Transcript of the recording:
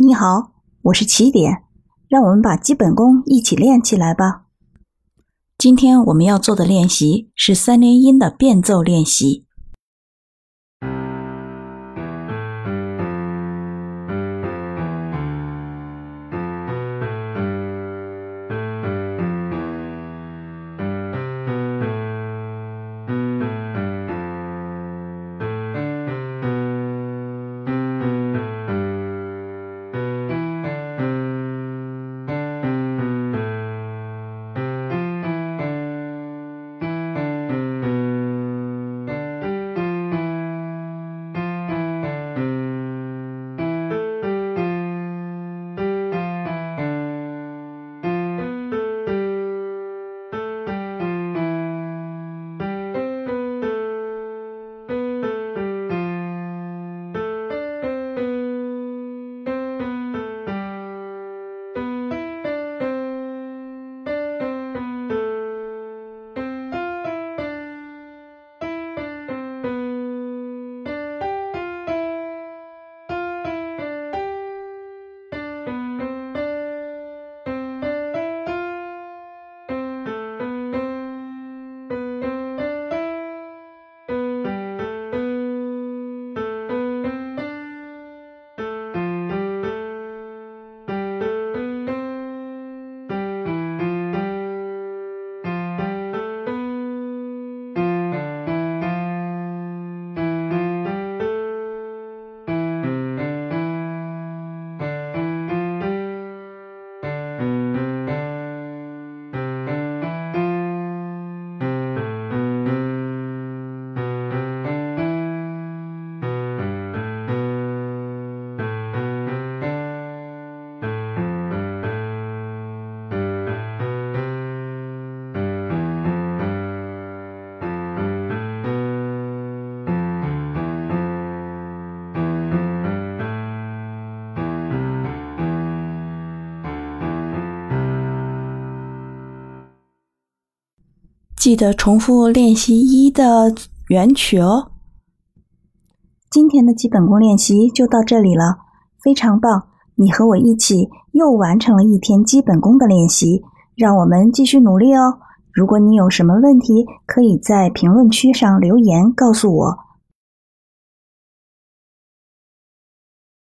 你好，我是起点，让我们把基本功一起练起来吧。今天我们要做的练习是三连音的变奏练习。记得重复练习一的原曲哦。今天的基本功练习就到这里了，非常棒！你和我一起又完成了一天基本功的练习，让我们继续努力哦。如果你有什么问题，可以在评论区上留言告诉我。